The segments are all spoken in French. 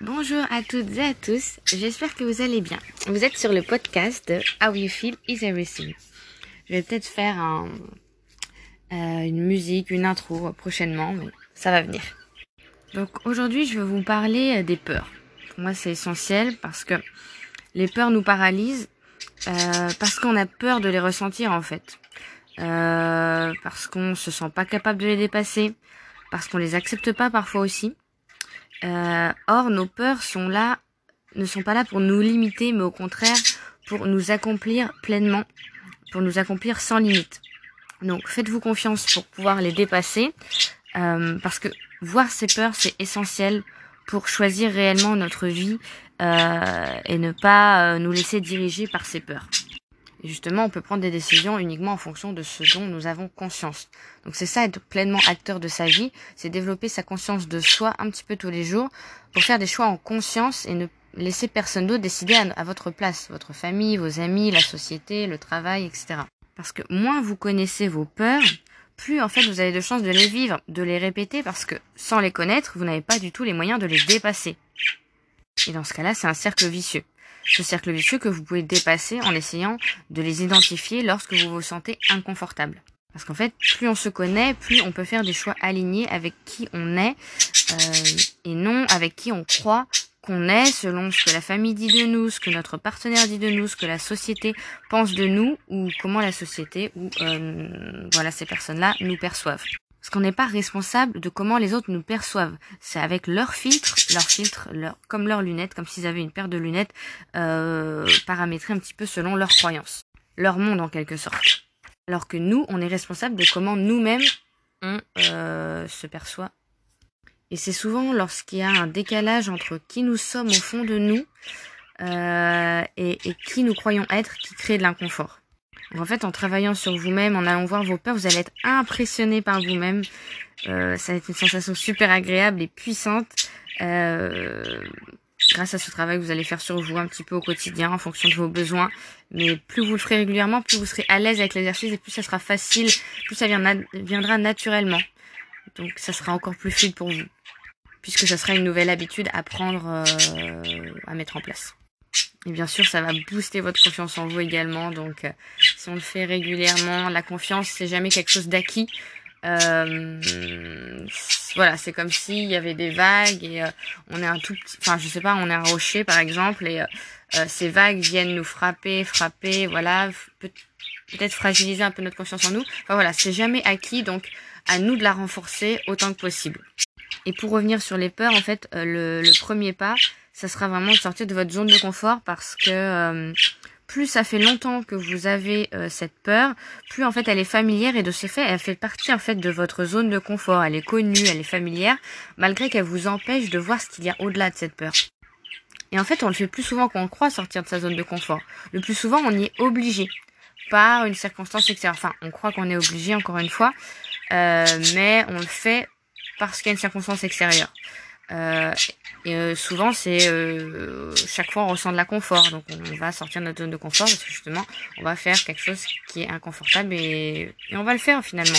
Bonjour à toutes et à tous, j'espère que vous allez bien. Vous êtes sur le podcast de How You Feel Is Everything. Je vais peut-être faire un, euh, une musique, une intro prochainement, mais ça va venir. Donc aujourd'hui, je vais vous parler euh, des peurs. Pour moi, c'est essentiel parce que les peurs nous paralysent euh, parce qu'on a peur de les ressentir en fait. Parce qu'on se sent pas capable de les dépasser, parce qu'on les accepte pas parfois aussi. Euh, or, nos peurs sont là, ne sont pas là pour nous limiter, mais au contraire pour nous accomplir pleinement, pour nous accomplir sans limite. Donc, faites-vous confiance pour pouvoir les dépasser, euh, parce que voir ces peurs, c'est essentiel pour choisir réellement notre vie euh, et ne pas nous laisser diriger par ces peurs. Et justement, on peut prendre des décisions uniquement en fonction de ce dont nous avons conscience. Donc c'est ça, être pleinement acteur de sa vie, c'est développer sa conscience de soi un petit peu tous les jours pour faire des choix en conscience et ne laisser personne d'autre décider à, votre place, votre famille, vos amis, la société, le travail, etc. Parce que moins vous connaissez vos peurs, plus en fait vous avez de chances de les vivre, de les répéter, parce que sans les connaître, vous n'avez pas du tout les moyens de les dépasser. Et dans ce cas-là, c'est un cercle vicieux ce cercle vicieux que vous pouvez dépasser en essayant de les identifier lorsque vous vous sentez inconfortable. Parce qu'en fait, plus on se connaît, plus on peut faire des choix alignés avec qui on est euh, et non avec qui on croit qu'on est selon ce que la famille dit de nous, ce que notre partenaire dit de nous, ce que la société pense de nous ou comment la société ou euh, voilà ces personnes-là nous perçoivent. Parce qu'on n'est pas responsable de comment les autres nous perçoivent. C'est avec leur filtre, leur filtre, leur, comme leurs lunettes, comme s'ils avaient une paire de lunettes euh, paramétrées un petit peu selon leurs croyances. Leur monde en quelque sorte. Alors que nous, on est responsable de comment nous-mêmes on euh, se perçoit. Et c'est souvent lorsqu'il y a un décalage entre qui nous sommes au fond de nous euh, et, et qui nous croyons être qui crée de l'inconfort en fait, en travaillant sur vous-même, en allant voir vos peurs, vous allez être impressionné par vous-même. Euh, ça va être une sensation super agréable et puissante. Euh, grâce à ce travail que vous allez faire sur vous un petit peu au quotidien en fonction de vos besoins. Mais plus vous le ferez régulièrement, plus vous serez à l'aise avec l'exercice et plus ça sera facile, plus ça viendra naturellement. Donc ça sera encore plus fluide pour vous, puisque ça sera une nouvelle habitude à prendre, euh, à mettre en place. Et bien sûr, ça va booster votre confiance en vous également. Donc, euh, si on le fait régulièrement, la confiance, c'est jamais quelque chose d'acquis. Euh, voilà, c'est comme s'il y avait des vagues et euh, on est un tout petit, enfin je sais pas, on est un rocher par exemple et ces vagues viennent nous frapper, frapper, voilà, peut-être fragiliser un peu notre confiance en nous. Enfin voilà, c'est jamais acquis, donc à nous de la renforcer autant que possible. Et pour revenir sur les peurs, en fait, le, le premier pas, ça sera vraiment de sortir de votre zone de confort parce que euh, plus ça fait longtemps que vous avez euh, cette peur, plus en fait elle est familière et de ce fait elle fait partie en fait de votre zone de confort. Elle est connue, elle est familière, malgré qu'elle vous empêche de voir ce qu'il y a au-delà de cette peur. Et en fait on le fait plus souvent qu'on croit sortir de sa zone de confort. Le plus souvent on y est obligé par une circonstance extérieure. Enfin on croit qu'on est obligé encore une fois, euh, mais on le fait parce qu'il y a une circonstance extérieure. Euh, et euh, souvent, c'est euh, chaque fois on ressent de la confort, donc on va sortir de notre zone de confort parce que justement, on va faire quelque chose qui est inconfortable et, et on va le faire finalement.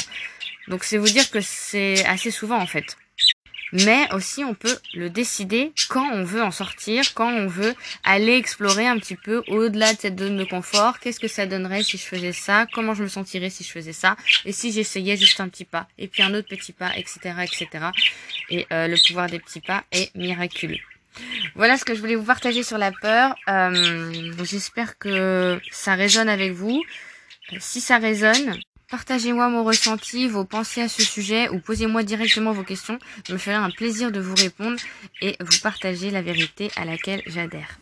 Donc c'est vous dire que c'est assez souvent en fait mais aussi on peut le décider quand on veut en sortir, quand on veut aller explorer un petit peu au-delà de cette zone de confort. Qu'est-ce que ça donnerait si je faisais ça? Comment je me sentirais si je faisais ça? Et si j'essayais juste un petit pas Et puis un autre petit pas, etc., etc. Et euh, le pouvoir des petits pas est miraculeux. Voilà ce que je voulais vous partager sur la peur. Euh, J'espère que ça résonne avec vous. Si ça résonne, Partagez-moi mon ressenti, vos pensées à ce sujet ou posez-moi directement vos questions. Je me ferai un plaisir de vous répondre et vous partager la vérité à laquelle j'adhère.